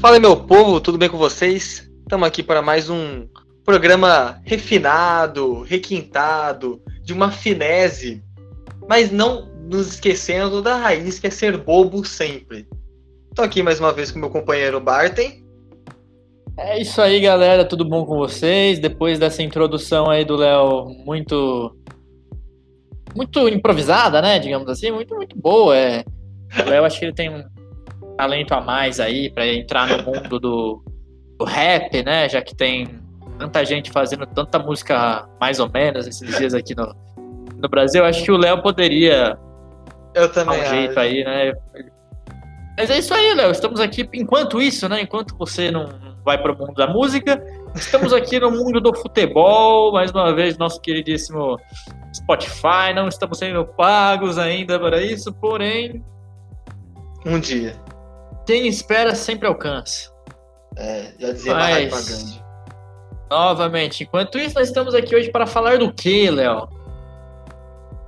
Fala meu povo, tudo bem com vocês? Estamos aqui para mais um programa refinado, requintado, de uma finese, mas não nos esquecendo da raiz que é ser bobo sempre. Estou aqui mais uma vez com meu companheiro Bartem. É isso aí, galera, tudo bom com vocês? Depois dessa introdução aí do Léo muito muito improvisada, né, digamos assim, muito muito boa, é. O Léo acho que ele tem um talento a mais aí para entrar no mundo do, do, rap, né? Já que tem tanta gente fazendo tanta música mais ou menos esses dias aqui no, no Brasil. Acho que o Léo poderia Eu também dar um jeito aí, né? Mas é isso aí, Léo. Estamos aqui enquanto isso, né? Enquanto você não vai para o mundo da música, estamos aqui no mundo do futebol. Mais uma vez, nosso queridíssimo Spotify. Não estamos sendo pagos ainda para isso, porém. Um dia. Quem espera sempre alcança. É, já dizia Mas... Gandhi. Novamente, enquanto isso, nós estamos aqui hoje para falar do que, Léo?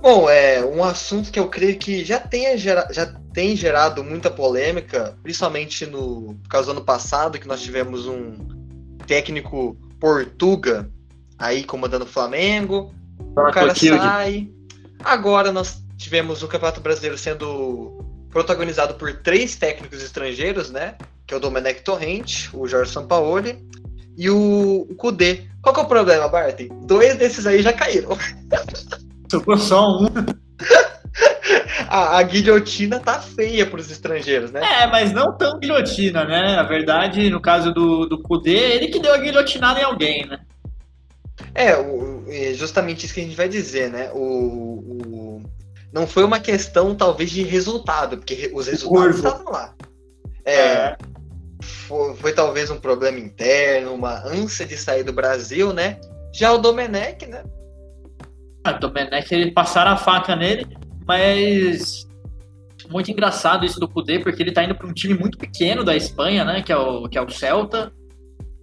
Bom, é um assunto que eu creio que já, tenha gera, já tem gerado muita polêmica, principalmente no por causa do ano passado, que nós tivemos um técnico portuga aí comandando o Flamengo. O cara sai. Agora nós tivemos o Campeonato Brasileiro sendo protagonizado por três técnicos estrangeiros, né? Que é o Domenech Torrente, o Jorge Sampaoli e o, Kudê. Qual que é o problema, Bart? Dois desses aí já caíram. Sobrou só um. a, a, guilhotina tá feia para os estrangeiros, né? É, mas não tão guilhotina, né? Na verdade, no caso do, do Kudê, ele que deu a guilhotinada em alguém, né? É, o, justamente isso que a gente vai dizer, né? O, o, não foi uma questão, talvez, de resultado, porque os resultados estavam lá. É, é. Foi, foi, talvez um problema interno, uma ânsia de sair do Brasil, né? Já o Domenech, né? Ah, o Domenech, ele passaram a faca nele, mas muito engraçado isso do Kudê, porque ele tá indo para um time muito pequeno da Espanha, né? Que é o, que é o Celta.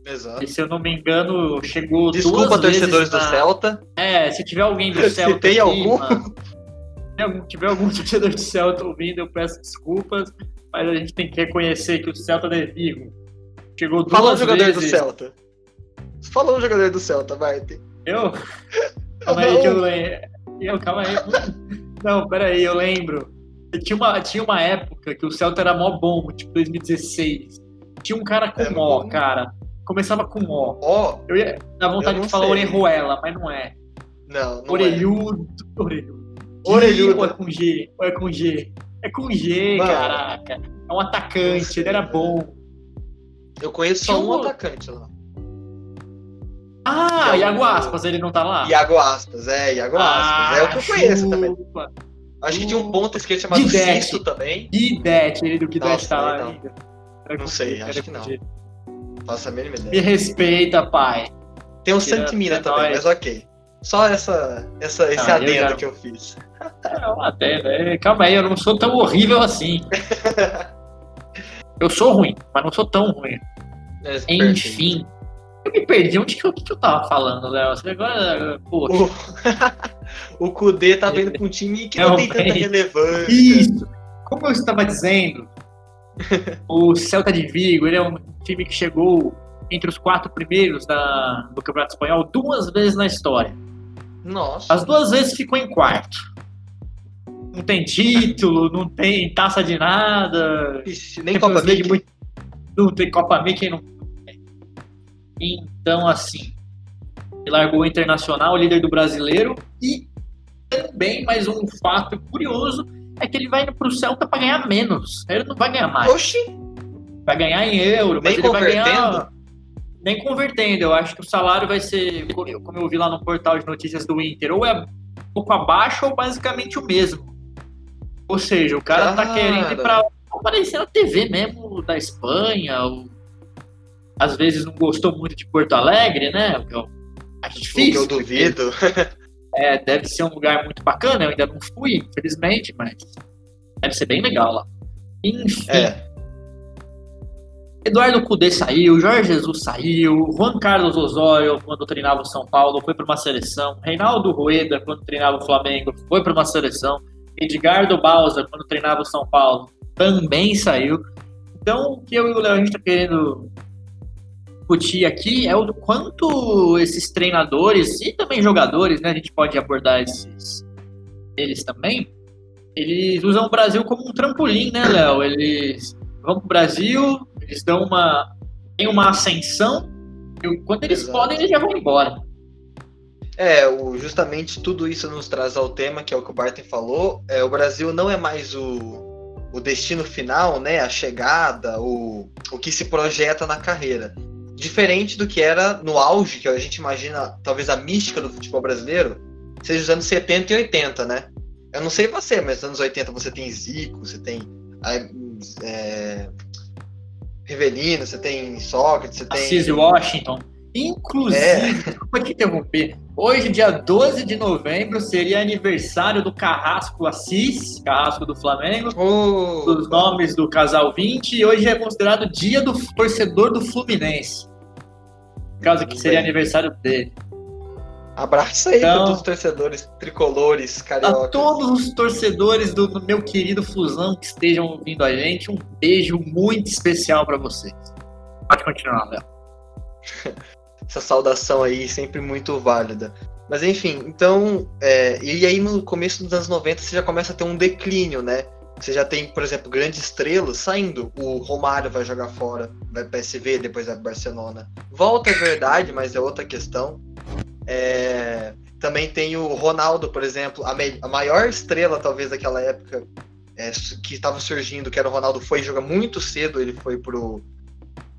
Exato. E se eu não me engano, chegou Desculpa, duas torcedores na... do Celta. É, se tiver alguém do Celta. Se tem aqui, algum. Mano, se tiver algum torcedor do Celta ouvindo, eu peço desculpas, mas a gente tem que reconhecer que o Celta é Vigo chegou duas Fala um jogador vezes... do Celta. Fala um jogador do Celta, vai. Eu? Calma aí que eu lembro. Eu, calma aí. Não, peraí, eu lembro. Tinha uma, tinha uma época que o Celta era mó bom, tipo 2016. Tinha um cara com É mó, bom. cara. Começava com mó. Ó, Eu ia dar vontade de falar sei. orejuela, mas não é. não, não Orelhudo. Orelhudo. Orelhudo. Ou é com G? Ou é com G? É com G, Mano. caraca. É um atacante, ele era bom. é. Eu conheço só um um- atacante lá. Ah, Já Iago Aspas, ele não tá lá? Iago Aspas, é, Iago Ah, Aspas. É o que eu conheço também. chupa. Acho que tinha um ponto esquerdo chamado Guidetti. Cisto também. Guidetti, ele do Guidetti Nossa, tá lá não. ainda. Era Não sei, acho que não. G. Faço a mínima Me ideia. respeita, pai. Tem o Tira- Santimina é também, nóis. mas ok. Só essa, essa, esse Ah, eu adendo já- que eu fiz. Não, até, né? Calma aí, eu não sou tão horrível assim. Eu sou ruim, mas não sou tão ruim. É, Enfim. Eu me perdi. Onde que eu, que eu tava falando, Léo? Agora, poxa. O, Kudê tá vendo com um time que não, Não tem tanta relevância. Isso! Como eu estava dizendo, o Celta de Vigo ele é um time que chegou entre os quatro primeiros da, do Campeonato Espanhol duas vezes na história. Nossa. As duas vezes ficou em quarto. Não tem título, não tem taça de nada. Ixi, nem Copa League muito- Não tem Copa Mickey, não tem. Então, assim, ele largou o Internacional, líder do brasileiro, e também mais um fato curioso é que ele vai indo pro Celta para ganhar menos. Ele não vai ganhar mais. Oxi, Vai ganhar em euro, mas Nem ele vai ganhar. convertendo? Nem convertendo. Eu acho que o salário vai ser, como eu vi lá no portal de notícias do Inter, ou é um pouco abaixo ou basicamente o mesmo. Ou seja, o cara tá Cara. querendo ir pra aparecer na TV mesmo da Espanha, ou às vezes não gostou muito de Porto Alegre, né? Eu acho o que difícil. eu duvido. É, deve ser um lugar muito bacana, eu ainda não fui, infelizmente, mas deve ser bem legal lá. Enfim, É, Eduardo Cudê saiu, Jorge Jesus saiu, Juan Carlos Osório, quando treinava o São Paulo, foi para uma seleção, Reinaldo Rueda, quando treinava o Flamengo, foi para uma seleção, Edgardo Bausa, quando treinava o São Paulo, também saiu. Então, o que eu e o Léo a gente está querendo discutir aqui é o quanto esses treinadores e também jogadores, né? A gente pode abordar esses, eles também. Eles usam o Brasil como um trampolim, né, Léo? Eles vão para o Brasil, eles dão uma. tem uma ascensão, e quando eles Exato. podem, eles já vão embora. É, o, justamente tudo isso nos traz ao tema, que é o que o Barton falou. É, o Brasil não é mais o, o destino final, né? A chegada, o, o que se projeta na carreira. Diferente do que era no auge, que a gente imagina, talvez a mística do futebol brasileiro, seja os anos 70 e 80, né? Eu não sei você, mas nos anos 80 você tem Zico, você tem é, Rivelino, você tem Sócrates, você tem. Assis Washington. Inclusive, é. desculpa te interromper, hoje, dia 12 de novembro, seria aniversário do Carrasco Assis, Carrasco do Flamengo, oh. dos nomes do casal 20, e hoje é considerado dia do torcedor do Fluminense. Causa que seria aniversário dele. Abraço aí então, para todos os torcedores tricolores, cariocas. A todos os torcedores do, do, meu querido Fusão que estejam ouvindo a gente, um beijo muito especial para vocês. Pode continuar, Léo. Essa saudação aí sempre muito válida. Mas enfim, então, é, e aí no começo dos anos 90 você já começa a ter um declínio, né? Você já tem, por exemplo, grandes estrelas saindo. O Romário vai jogar fora, vai para PSV, depois vai para Barcelona. Volta é verdade, mas é outra questão. É, também tem o Ronaldo, por exemplo, a, a maior estrela, talvez, daquela época é, que estava surgindo, que era o Ronaldo, foi jogar muito cedo, ele foi pro,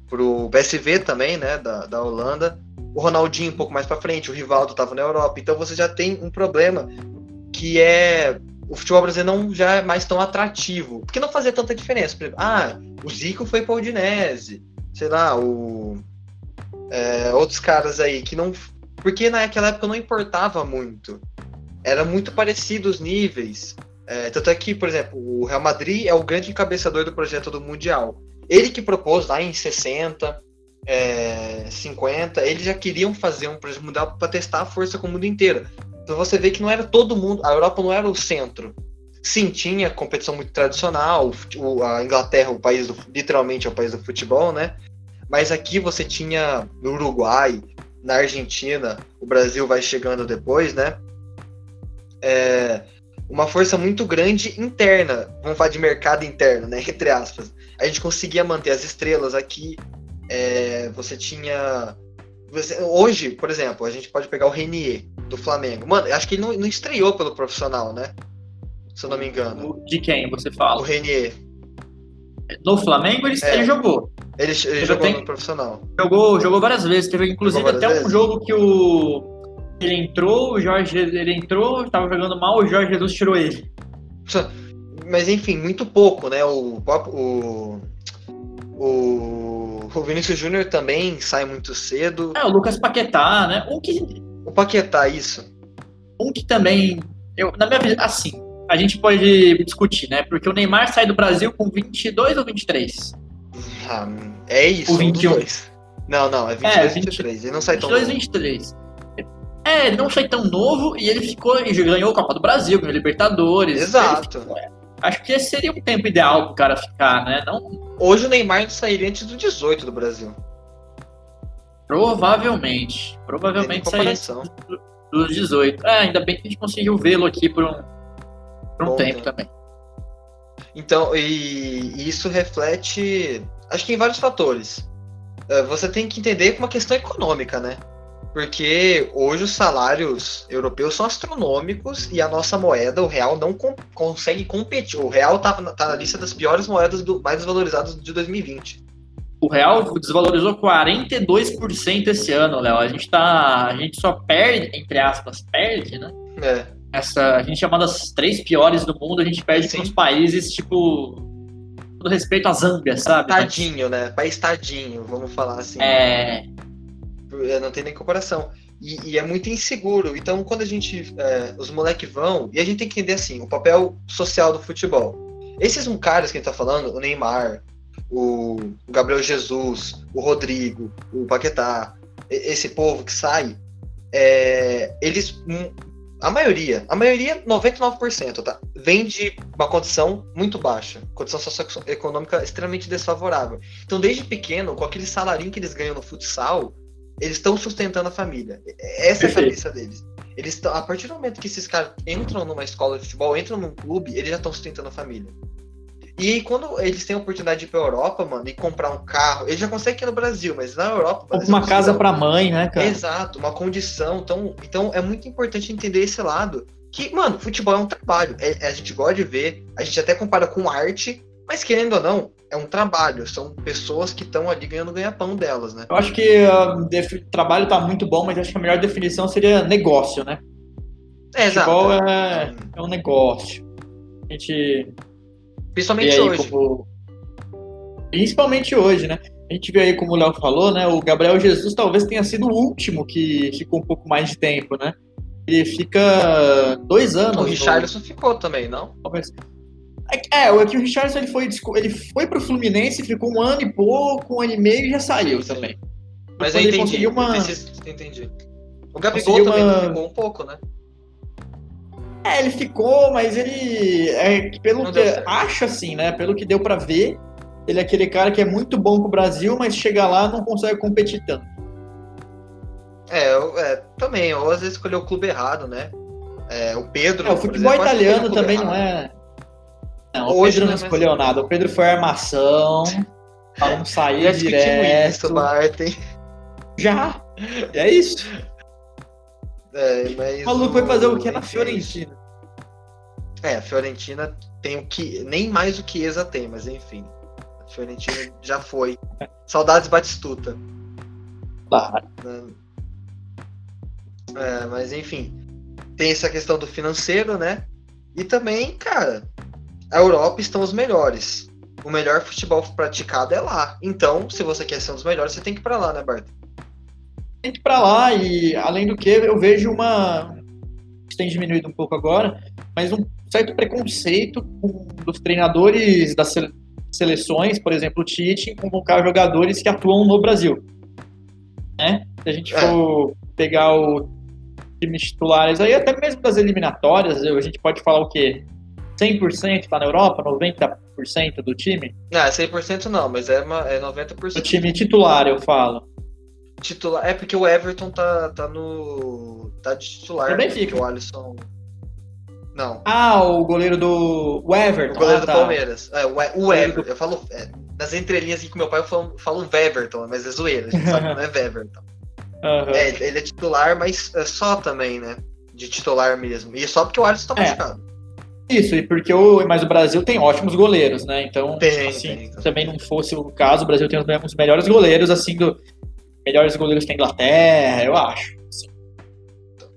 pro PSV também, né, da, da Holanda. O Ronaldinho um pouco mais para frente, o Rivaldo estava na Europa. Então você já tem um problema que é o futebol brasileiro não já é mais tão atrativo, porque não fazia tanta diferença. Exemplo, ah, o Zico foi para Udinese, sei lá, o é, outros caras aí que não porque naquela época não importava muito. Era muito parecido os níveis. É, tanto é que, por exemplo, o Real Madrid é o grande encabeçador do projeto do Mundial. Ele que propôs lá em 60, é, 50, eles já queriam fazer um projeto mundial para testar a força com o mundo inteiro. Então você vê que não era todo mundo, a Europa não era o centro. Sim, tinha competição muito tradicional, a Inglaterra, o país do, literalmente é o país do futebol, né? Mas aqui você tinha no Uruguai, na Argentina, o Brasil vai chegando depois, né? É uma força muito grande interna, vamos falar de mercado interno, né? Entre aspas. A gente conseguia manter as estrelas aqui. É, você tinha. Você, hoje, por exemplo, a gente pode pegar o Renier do Flamengo. Mano, acho que ele não, não estreou pelo profissional, né? Se eu não me engano. De quem você fala? O Renier. No Flamengo ele, é. ele jogou. Ele, ele jogou tem... no profissional. Jogou, jogou várias vezes. Teve inclusive até vezes? um jogo que o. Ele entrou, o Jorge. Ele entrou, estava jogando mal, o Jorge Jesus tirou ele. Mas enfim, muito pouco, né? O. O, o, o Vinícius Júnior também sai muito cedo. É, o Lucas Paquetá, né? Um que. O Paquetá, isso. Um que também. Eu, na minha visão, assim, a gente pode discutir, né? Porque o Neymar sai do Brasil com 22 ou 23? Ah, é isso, o 21. Um não, não, é 22 é, 20, 23. Ele não sai 22, tão 23. É, ele não sai tão novo e ele ficou e ganhou a Copa do Brasil, ganhou Libertadores. Exato. Ficou, é. Acho que esse seria um tempo ideal pro cara ficar, né? Não... Hoje o Neymar não sairia antes do 18 do Brasil. Provavelmente. Provavelmente sairia dos 18. É, ainda bem que a gente conseguiu vê-lo aqui por um, por um tempo, tempo também. Então, e, e isso reflete, acho que em vários fatores. É, você tem que entender uma questão econômica, né? Porque hoje os salários europeus são astronômicos e a nossa moeda, o real, não com, consegue competir. O real tá, tá, na lista das piores moedas do, mais desvalorizadas de 2020. O real desvalorizou 42% esse ano, Léo. A gente tá. A gente só perde, entre aspas, perde, né? É essa a gente é uma das três piores do mundo, a gente perde para uns países tipo todo respeito à Zâmbia, sabe? Tadinho, né? País tadinho, vamos falar assim. É. Não tem nem comparação. E, e é muito inseguro. Então, quando a gente. É, os moleques vão. E a gente tem que entender assim: o papel social do futebol. Esses caras que a gente tá falando, o Neymar, o Gabriel Jesus, o Rodrigo, o Paquetá, esse povo que sai, é, eles a maioria, a maioria, 99%, tá? Vem de uma condição muito baixa, condição socioeconômica extremamente desfavorável. Então, desde pequeno, com aquele salarinho que eles ganham no futsal, eles estão sustentando a família. Essa é a cabeça deles. Eles tão, a partir do momento que esses caras entram numa escola de futebol, entram num clube, eles já estão sustentando a família. E aí, quando eles têm a oportunidade de ir pra Europa, mano, e comprar um carro, eles já conseguem aqui no Brasil, mas na Europa. Ou uma casa pra mãe, né, cara? Exato, uma condição. Então, então é muito importante entender esse lado. Que, mano, futebol é um trabalho. É, a gente gosta de ver, a gente até compara com arte, mas querendo ou não, é um trabalho. São pessoas que estão ali ganhando ganha-pão delas, né? Eu acho que o uh, trabalho tá muito bom, mas acho que a melhor definição seria negócio, né? É, futebol exato. É, é um negócio. A gente Principalmente hoje. Como... Principalmente hoje, né? A gente vê aí, como o Léo falou, né? O Gabriel Jesus talvez tenha sido o último que ficou um pouco mais de tempo, né? Ele fica dois anos. O Richarlison no... ficou também, não? Talvez. É, é, que o Richardson ele foi, ele foi pro Fluminense, ficou um ano e pouco, um ano e meio e já saiu também. Mas eu entendi. Uma... entendi. O Gabigol também uma... ficou um pouco, né? É, ele ficou, mas ele. É, pelo não que acho assim, né? Pelo que deu para ver, ele é aquele cara que é muito bom pro Brasil, mas chega lá não consegue competir tanto. É, é também, ou às vezes escolheu o clube errado, né? É, o Pedro. É, o futebol exemplo, italiano também errado. não é. Não, o Pedro não, escolheu nada. O Pedro foi armação. Não sair Já direto. Isso, Martin. Já. É isso. É, mas o maluco foi fazer o que na Fiorentina? É, a Fiorentina tem o que. Nem mais o que Chiesa tem, mas enfim. A Fiorentina já foi. Saudades Batistuta. Claro. É, mas enfim. Tem essa questão do financeiro, né? E também, cara, a Europa estão os melhores. O melhor futebol praticado é lá. Então, se você quer ser um dos melhores, você tem que ir pra lá, né, Bart? Tem que ir pra lá e, além do que, eu vejo uma. tem diminuído um pouco agora, mas um certo preconceito dos treinadores das seleções, por exemplo, o Tite, em convocar jogadores que atuam no Brasil. Né? Se a gente é. for pegar o times titulares aí, até mesmo das eliminatórias, a gente pode falar o quê? 100% está na Europa, 90% do time? Não, 100% não, mas é, uma, é 90%. O time titular, eu falo. Titular, é porque o Everton tá, tá no. tá de titular. Também fica. O Alisson. Não. Ah, o goleiro do. O Everton. O goleiro ah, do Palmeiras. É, o, o Everton. Eu falo. É, nas entrelinhas aqui com meu pai eu falo, falo Weverton, mas é zoeira, a gente sabe que não é Weverton. Uhum. É, ele é titular, mas é só também, né? De titular mesmo. E só porque o Alisson tá é. machucado. Isso, e porque o, mas o Brasil tem ótimos goleiros, né? Então, tem, assim, tem, se também não fosse o caso, o Brasil tem os melhores goleiros, assim, do melhores goleiros que a Inglaterra, eu acho. Assim.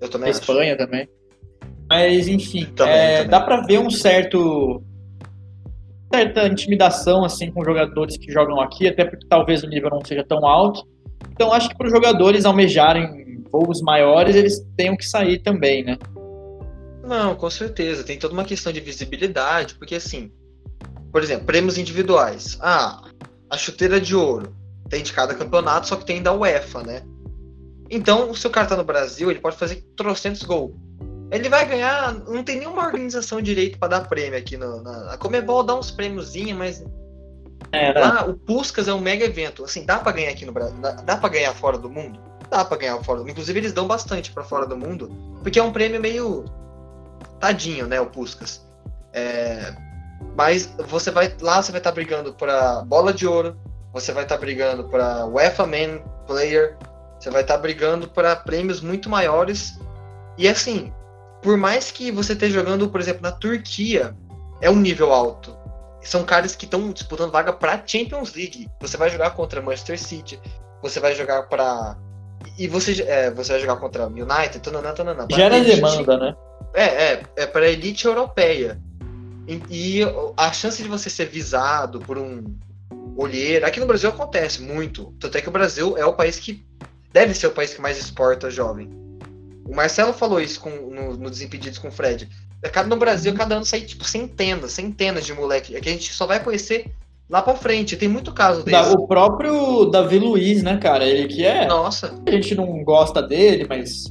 Eu também. A Espanha também. Mas, enfim, também, é, também. dá para ver um certo certa intimidação assim com jogadores que jogam aqui, até porque talvez o nível não seja tão alto. Então acho que para os jogadores almejarem voos maiores, eles tenham que sair também, né? Não, com certeza. Tem toda uma questão de visibilidade, porque assim, por exemplo, prêmios individuais. Ah, a chuteira de ouro tem de cada campeonato, só que tem da UEFA, né? Então, se o cara tá no Brasil, ele pode fazer trocentos gols. Ele vai ganhar, não tem nenhuma organização direito para dar prêmio aqui no, na a Comebol dá uns prêmiozinhos, mas é, lá o Puskas é um mega evento. Assim, dá para ganhar aqui no Brasil, dá, dá para ganhar fora do mundo? Dá para ganhar fora do mundo. Inclusive eles dão bastante para fora do mundo, porque é um prêmio meio tadinho, né, o Puskas. É, mas você vai lá, você vai estar tá brigando para bola de ouro, você vai estar tá brigando para UEFA Man Player, você vai estar tá brigando para prêmios muito maiores. E assim, por mais que você esteja jogando, por exemplo, na Turquia, é um nível alto. São caras que estão disputando vaga para Champions League. Você vai jogar contra Manchester City, você vai jogar para e você, é, você vai jogar contra United, tananã, tananã. Gera demanda, né? É, é, é para elite europeia. E, e, a chance de você ser visado por um olheiro. Aqui no Brasil acontece muito. Tanto é que o Brasil é o país que deve ser o país que mais exporta jovem. O Marcelo falou isso com, no, no Desimpedidos com o Fred. É no Brasil, cada ano sai tipo centenas, centenas de moleque. É que a gente só vai conhecer lá pra frente. Tem muito caso desse. O próprio Davi Luiz, né, cara? Ele que é. Nossa. A gente não gosta dele, mas.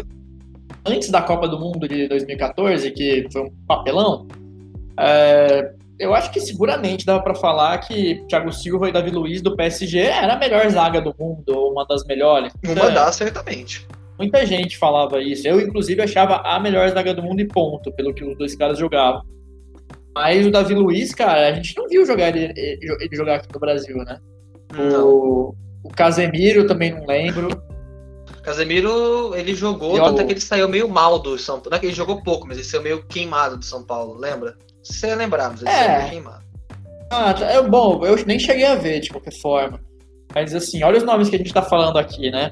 Antes da Copa do Mundo de 2014, que foi um papelão, é, eu acho que seguramente dava para falar que Thiago Silva e Davi Luiz do PSG era a melhor zaga do mundo, ou uma das melhores. Uma então, das, certamente. Muita gente falava isso. Eu, inclusive, achava a melhor zaga do mundo e ponto, pelo que os dois caras jogavam. Mas o Davi Luiz, cara, a gente não viu jogar ele, ele jogar aqui no Brasil, né? O, o Casemiro também não lembro. Casemiro, ele jogou, e tanto é que ele saiu meio mal do São Paulo. Não é que ele jogou pouco, mas ele saiu meio queimado do São Paulo, lembra? Se você lembrar, mas ele é. saiu meio queimado. Ah, é bom, eu nem cheguei a ver, de qualquer forma. Mas assim, olha os nomes que a gente tá falando aqui, né?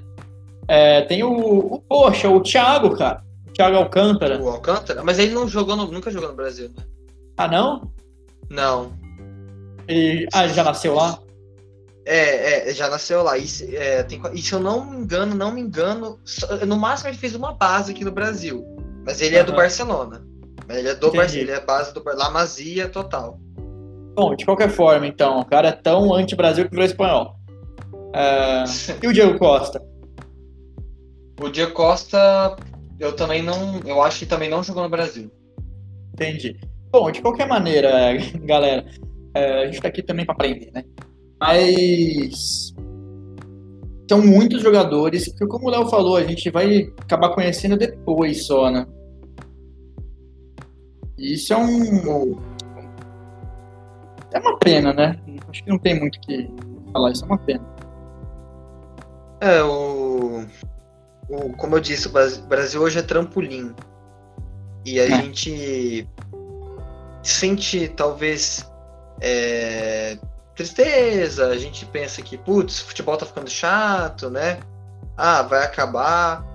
É, tem o, o, poxa, o Thiago, cara. O Thiago Alcântara. O Alcântara? Mas ele não jogou no, nunca jogou no Brasil, né? Ah, não? Não. Ele, ah, ele já nasceu lá? É, é, já nasceu lá. E, é, tem, e se eu não me engano, não me engano, no máximo ele fez uma base aqui no Brasil. Mas ele uhum. é do Barcelona. Ele é do Barcelona, ele é base do La Masia total. Bom, de qualquer forma, então, o cara é tão anti-Brasil que virou espanhol. É... e o Diego Costa? O Diego Costa, eu também não. Eu acho que também não jogou no Brasil. Entendi. Bom, de qualquer maneira, galera, é, a gente tá aqui também para aprender, né? Mas são muitos jogadores que, como o Léo falou, a gente vai acabar conhecendo depois só, né? Isso é um. É uma pena, né? Acho que não tem muito o que falar, isso é uma pena. É, o. o como eu disse, o Brasil hoje é trampolim. E a é. gente sente talvez é, tristeza, a gente pensa que, putz, futebol tá ficando chato, né? Ah, vai acabar.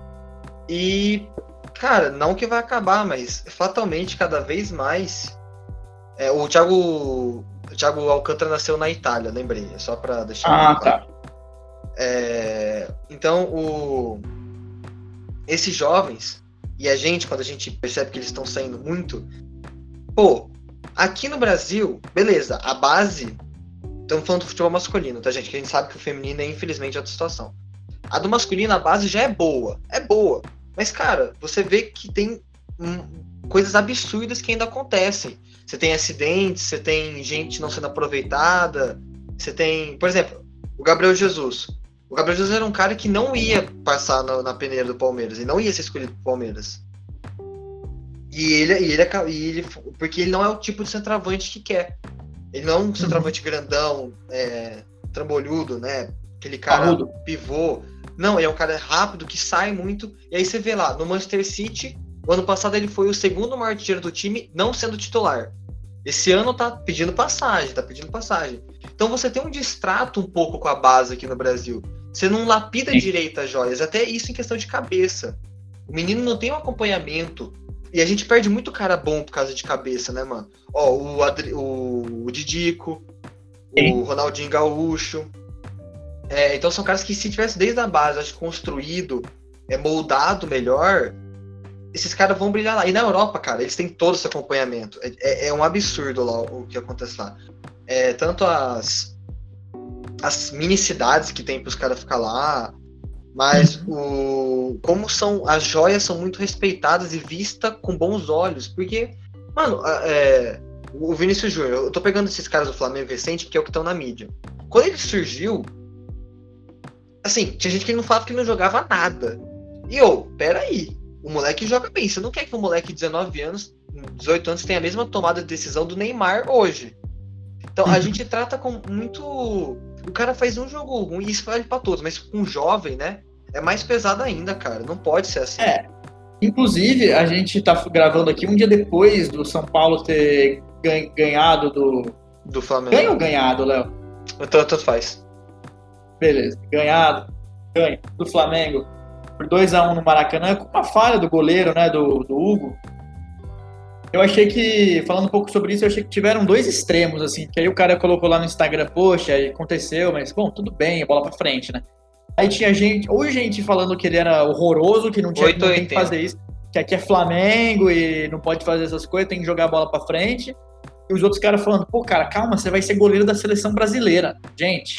E, cara, não que vai acabar, mas fatalmente cada vez mais. É, o Thiago, o Thiago Alcântara nasceu na Itália, lembrei, é só pra deixar. Ah, tá. É, então, o, esses jovens, e a gente, quando a gente percebe que eles estão saindo muito, pô, Aqui no Brasil, beleza, a base. Estamos falando do futebol masculino, tá, gente? Que a gente sabe que o feminino é, infelizmente, outra situação. A do masculino, a base já é boa. É boa. Mas, cara, você vê que tem hum, coisas absurdas que ainda acontecem. Você tem acidentes, você tem gente não sendo aproveitada. Você tem. Por exemplo, o Gabriel Jesus. O Gabriel Jesus era um cara que não ia passar na, na peneira do Palmeiras e não ia ser escolhido pro Palmeiras. E ele, e ele, e ele, porque ele não é o tipo de centroavante que quer. Ele não é um uhum. centroavante grandão, é, trambolhudo, né? Aquele cara Parrudo. pivô. Não, ele é um cara rápido que sai muito. E aí você vê lá, no Manchester City, o ano passado ele foi o segundo maior dinheiro do time, não sendo titular. Esse ano tá pedindo passagem, tá pedindo passagem. Então você tem um distrato um pouco com a base aqui no Brasil. Você não lapida Sim. direito as joias, até isso em questão de cabeça. O menino não tem um acompanhamento e a gente perde muito cara bom por causa de cabeça, né, mano? Ó, o, Adri, o, o Didico, Sim. o Ronaldinho Gaúcho. É, então são caras que se tivesse desde a base acho, construído, é, moldado melhor, esses caras vão brilhar lá. E na Europa, cara, eles têm todo esse acompanhamento. É, é, é um absurdo lá o que acontece lá. É, tanto as, as mini cidades que tem para os caras ficar lá, mas o como são as joias são muito respeitadas e vistas com bons olhos, porque mano, é, o Vinícius Júnior, eu tô pegando esses caras do Flamengo recente, que é o que estão na mídia. Quando ele surgiu, assim, tinha gente que não falava que não jogava nada. E eu, peraí, o moleque joga bem. Você não quer que um moleque de 19 anos, 18 anos, tenha a mesma tomada de decisão do Neymar hoje. Então a uhum. gente trata com muito. O cara faz um jogo ruim, isso vale pra todos, mas com um jovem, né? É mais pesado ainda, cara. Não pode ser assim. É. Inclusive, a gente tá gravando aqui um dia depois do São Paulo ter ganhado do. Do Flamengo. Ganha ou ganhado, Léo? Então, tanto faz. Beleza. Ganhado. Ganha. Do Flamengo. Por 2x1 um no Maracanã, com uma falha do goleiro, né? Do, do Hugo. Eu achei que, falando um pouco sobre isso, eu achei que tiveram dois extremos, assim, que aí o cara colocou lá no Instagram, poxa, aconteceu, mas, bom, tudo bem, bola pra frente, né? Aí tinha gente, ou gente falando que ele era horroroso, que não tinha que fazer isso, que aqui é Flamengo e não pode fazer essas coisas, tem que jogar a bola pra frente. E os outros caras falando, pô, cara, calma, você vai ser goleiro da seleção brasileira. Gente.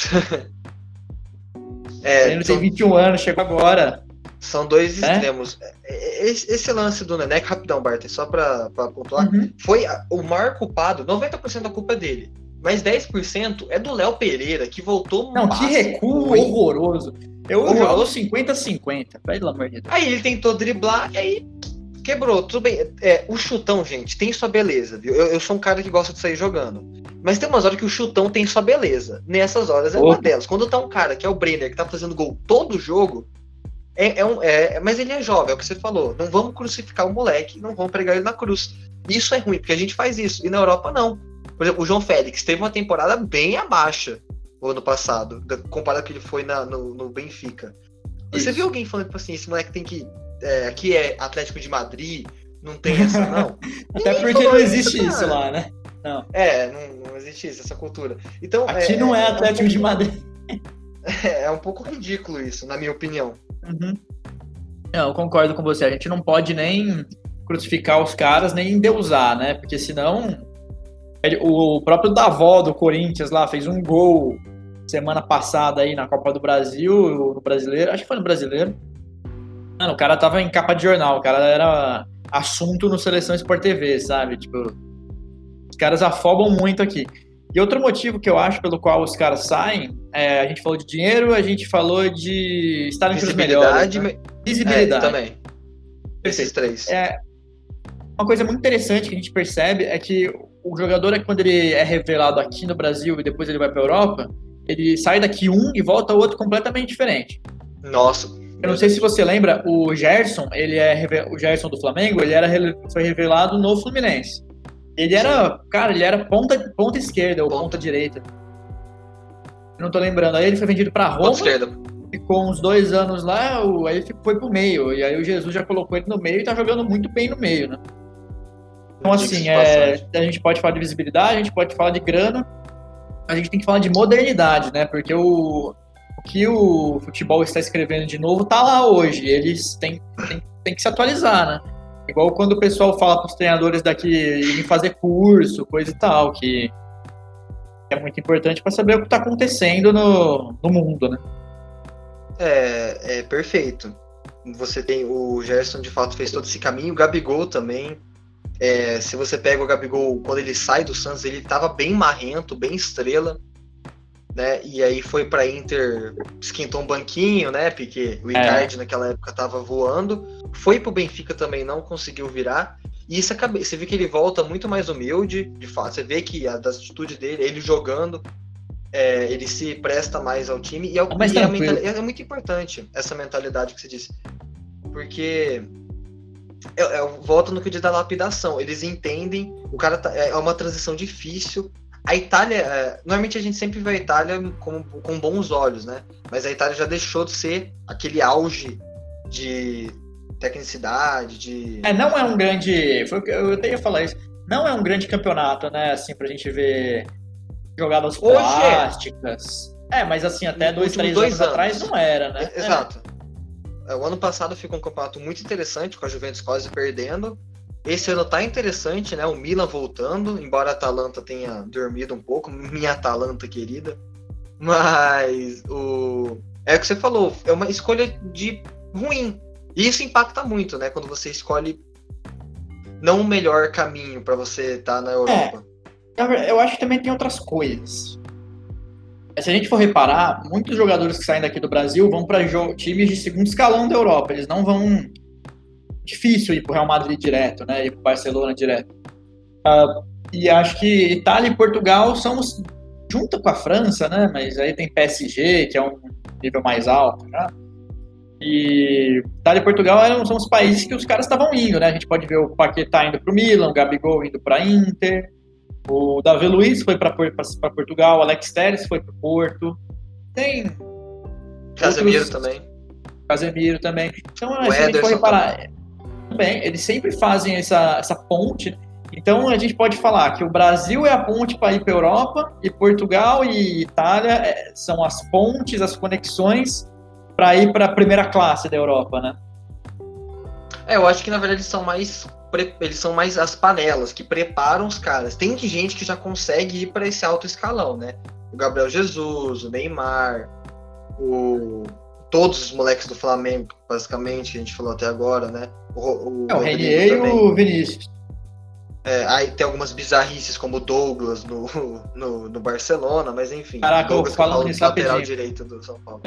é, ele tem 21 anos, chegou agora. São dois é? extremos. Esse, esse, lance do Neneca, rapidão, Barton, só pra, pra pontuar, uhum. foi o maior culpado, 90% da culpa é dele. Mas 10% é do Léo Pereira, que voltou Não, que recuo horroroso. Eu horroroso 50-50, pelo amor de Deus. Aí ele tentou driblar e aí quebrou. Tudo bem. É, o chutão, gente, tem sua beleza, viu? Eu, eu, sou um cara que gosta de sair jogando. Mas tem umas horas que o chutão tem sua beleza. Nessas horas é Opa. uma delas. Quando tá um cara que é o Brenner, que tá fazendo gol todo jogo, é, é, um, é, mas ele é jovem, é o que você falou. Não vamos crucificar o moleque, não vamos pregar ele na cruz. Isso é ruim, porque a gente faz isso. E na Europa, não. Por exemplo, o João Félix teve uma temporada bem abaixo o ano passado, comparado com que ele foi na, no, no, Benfica. Isso. Você viu alguém falando, tipo assim, esse moleque tem que. É, aqui é Atlético de Madrid, não tem essa, não. Até porque não existe isso, isso lá, né? Não. É, não, não existe isso, essa cultura. Então, aqui é, não é, Atlético é um de Madrid. É, é um pouco ridículo isso, na minha opinião. Uhum. Não, eu concordo com você. A gente não pode nem crucificar os caras, nem endeusar, né? Porque senão. O próprio Davó do Corinthians lá fez um gol semana passada aí na Copa do Brasil, no brasileiro, acho que foi no brasileiro. Mano, o cara tava em capa de jornal, o cara era assunto no Seleção Sport TV, sabe? Tipo, os caras afobam muito aqui. E outro motivo que eu acho pelo qual os caras saem, é, a gente falou de dinheiro, a gente falou de estar entre os melhores. Né? Visibilidade. É, também. Esses três. É, uma coisa muito interessante que a gente percebe é que o jogador, é quando ele é revelado aqui no Brasil e depois ele vai para a Europa, ele sai daqui um e volta outro completamente diferente. Nossa. Eu não sei se você lembra, o Gerson, ele é o Gerson do Flamengo, ele era foi revelado no Fluminense. Ele era, cara, ele era ponta, ponta esquerda ou ponta, ponta direita. Eu não tô lembrando. Aí ele foi vendido para Roma. Ponta esquerda. Ficou uns dois anos lá, aí foi pro meio. E aí o Jesus já colocou ele no meio e tá jogando muito bem no meio, né? Então, assim, é, a gente pode falar de visibilidade, a gente pode falar de grana, a gente tem que falar de modernidade, né? Porque o, o que o futebol está escrevendo de novo tá lá hoje. Eles têm, têm, têm que se atualizar, né? Igual quando o pessoal fala para os treinadores daqui irem fazer curso, coisa e tal, que é muito importante para saber o que está acontecendo no, no mundo, né? É, é perfeito. Você tem o Gerson, de fato, fez todo esse caminho, o Gabigol também. É, se você pega o Gabigol, quando ele sai do Santos, ele estava bem marrento, bem estrela né? E aí foi para Inter, esquentou um banquinho, né? Porque o é. Icardi é. naquela época tava voando. Foi pro Benfica também, não conseguiu virar. E isso acaba, você vê que ele volta muito mais humilde, de fato. Você vê que a das atitudes dele, ele jogando, é, ele se presta mais ao time. E, é, e é muito importante essa mentalidade que você disse. Porque eu, eu volto no que diz da lapidação. Eles entendem, o cara tá, é uma transição difícil, a Itália, é, normalmente a gente sempre vê a Itália com, com bons olhos, né? Mas a Itália já deixou de ser aquele auge de tecnicidade, de. É, não é um grande. Foi, eu até ia falar isso. Não é um grande campeonato, né? Assim, pra gente ver jogadas Hoje é. plásticas. É. é, mas assim, até dois, três dois anos, anos, atrás não era, né? Exato. É. O ano passado ficou um campeonato muito interessante, com a Juventus quase perdendo. Esse ano tá interessante, né? O Milan voltando, embora a Atalanta tenha dormido um pouco, minha Atalanta querida. Mas o. É o que você falou, é uma escolha de ruim. E isso impacta muito, né? Quando você escolhe não o melhor caminho para você estar tá na Europa. É, eu acho que também tem outras coisas. Se a gente for reparar, muitos jogadores que saem daqui do Brasil vão para times de segundo escalão da Europa. Eles não vão difícil ir para o Real Madrid direto, né? Ir para o Barcelona direto. Uh, e acho que Itália e Portugal são os, junto com a França, né? Mas aí tem PSG, que é um nível mais alto, né? E Itália e Portugal eram, são os países que os caras estavam indo, né? A gente pode ver o Paquetá indo para o Milan, o Gabigol indo para Inter, o Davi Luiz foi para Portugal, o Alex Telles foi para Porto. Tem. Casemiro outros... também. Casemiro também. Então, o se a gente for reparar, também eles sempre fazem essa, essa ponte. Então a gente pode falar que o Brasil é a ponte para ir para a Europa e Portugal e Itália é, são as pontes, as conexões para ir para a primeira classe da Europa, né? É, eu acho que na verdade são mais eles são mais as panelas que preparam os caras. Tem gente que já consegue ir para esse alto escalão, né? O Gabriel Jesus, o Neymar, o todos os moleques do Flamengo, basicamente, que a gente falou até agora, né? O, o, é, o Renier e o Vinícius. É, aí tem algumas bizarrices como o Douglas no, no, no Barcelona, mas enfim. Caraca, Douglas eu falo nisso lateral direito do São Paulo.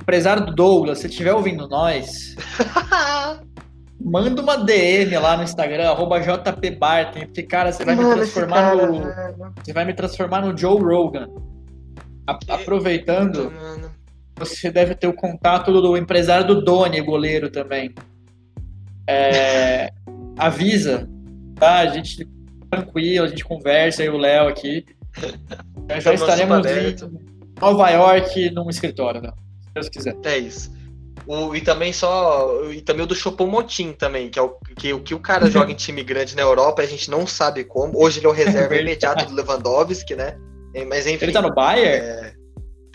Empresário do Douglas, se estiver ouvindo nós, manda uma DM lá no Instagram, arroba JPBarton, porque, cara, você vai Mano, me transformar cara, no. Mano. Você vai me transformar no Joe Rogan. A, aproveitando, Mano. Você deve ter o contato do empresário do Doni, goleiro também. É, avisa tá? A gente tranquilo, a gente conversa, eu e o Léo aqui. Já estaremos em Nova York num escritório, né? se Deus quiser. É isso. O, e também só. E também o do Chopomotim também, que é o que, o que o cara joga em time grande na Europa, a gente não sabe como. Hoje ele é o reserva é imediato do Lewandowski, né? Mas enfim. Ele tá no Bayern? É...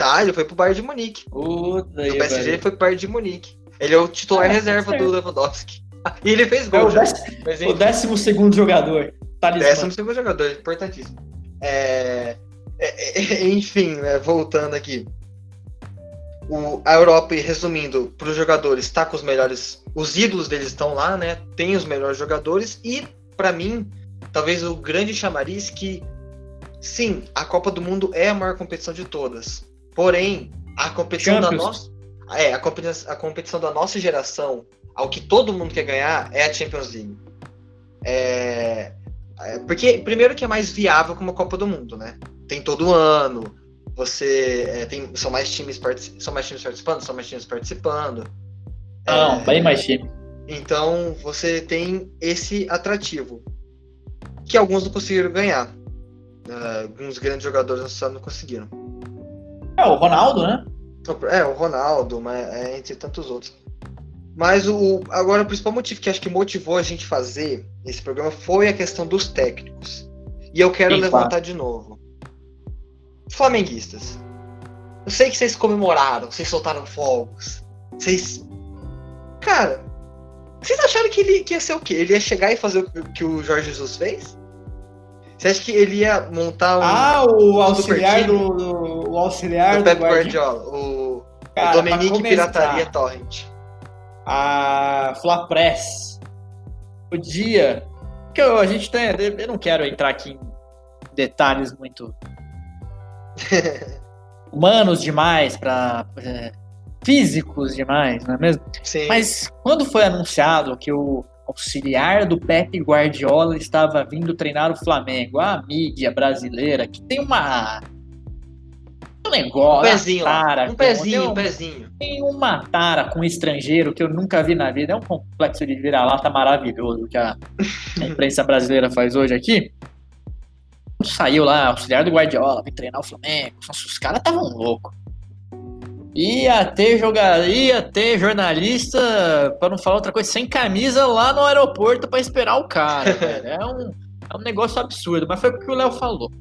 Tá, ele foi pro Bayern de Munique. Puta do PSG ele foi pro Bayern de Munique. Ele é o titular ah, reserva do Lewandowski. E ele fez gol. É o, décimo, Mas, o décimo segundo jogador. Talismã. Décimo segundo jogador, importantíssimo. É, é, é enfim, né, voltando aqui. O, a Europa, resumindo, para os jogadores, está com os melhores. Os ídolos deles estão lá, né? Tem os melhores jogadores. E, para mim, talvez o grande chamariz que, sim, a Copa do Mundo é a maior competição de todas. Porém, a competição Champions. da nossa. É, a competição, a competição da nossa geração ao que todo mundo quer ganhar é a Champions League. É, é, porque, primeiro, que é mais viável como a Copa do Mundo, né? Tem todo ano, você é, tem, são mais times são mais times participando, são mais times participando. Não, é, bem mais time. Então você tem esse atrativo que alguns não conseguiram ganhar. Uh, alguns grandes jogadores não conseguiram. É o Ronaldo, né? É o Ronaldo, mas é, entre tantos outros. Mas o, agora o principal motivo que acho que motivou a gente fazer esse programa foi a questão dos técnicos. E eu quero levantar de novo. Flamenguistas. Eu sei que vocês comemoraram, vocês soltaram fogos. Vocês. Cara, vocês acharam que ele que ia ser o quê? Ele ia chegar e fazer o que o Jorge Jesus fez? Você acha que ele ia montar um. Ah, o auxiliar do, do, O auxiliar do, do Pep Guardiola. O, Cara, o Dominique Pirataria Torrent a Flapress, o dia que eu, a gente tem, eu não quero entrar aqui em detalhes muito humanos demais para é, físicos demais, não é mesmo? Sim. Mas quando foi anunciado que o auxiliar do Pepe Guardiola estava vindo treinar o Flamengo, a mídia brasileira que tem uma um negócio. Um pezinho, tara, um pezinho, um pezinho. Tem uma tara com estrangeiro que eu nunca vi na vida. É um complexo de vira-lata maravilhoso que a, a imprensa brasileira faz hoje aqui. Saiu lá, auxiliar do Guardiola, vem treinar o Flamengo. Os caras estavam loucos. Ia ter jogar, ia ter jornalista, para não falar outra coisa, sem camisa lá no aeroporto para esperar o cara. é, um, é um negócio absurdo, mas foi o que o Léo falou.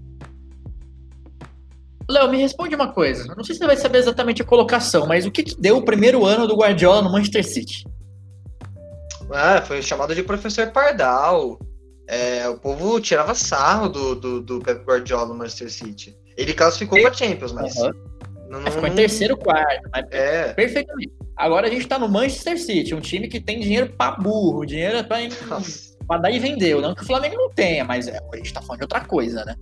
Léo, me responde uma coisa. Não sei se você vai saber exatamente a colocação, mas o que, que deu o primeiro ano do Guardiola no Manchester City? Ah, foi chamado de professor Pardal. É, o povo tirava sarro do, do, do Pep Guardiola no Manchester City. Ele classificou para Champions, mas. Uhum. Não, não, ficou em terceiro quarto. é. Perfeitamente. Agora a gente tá no Manchester City, um time que tem dinheiro pra burro, dinheiro pra, pra dar e vender. Não que o Flamengo não tenha, mas é, a gente tá falando de outra coisa, né?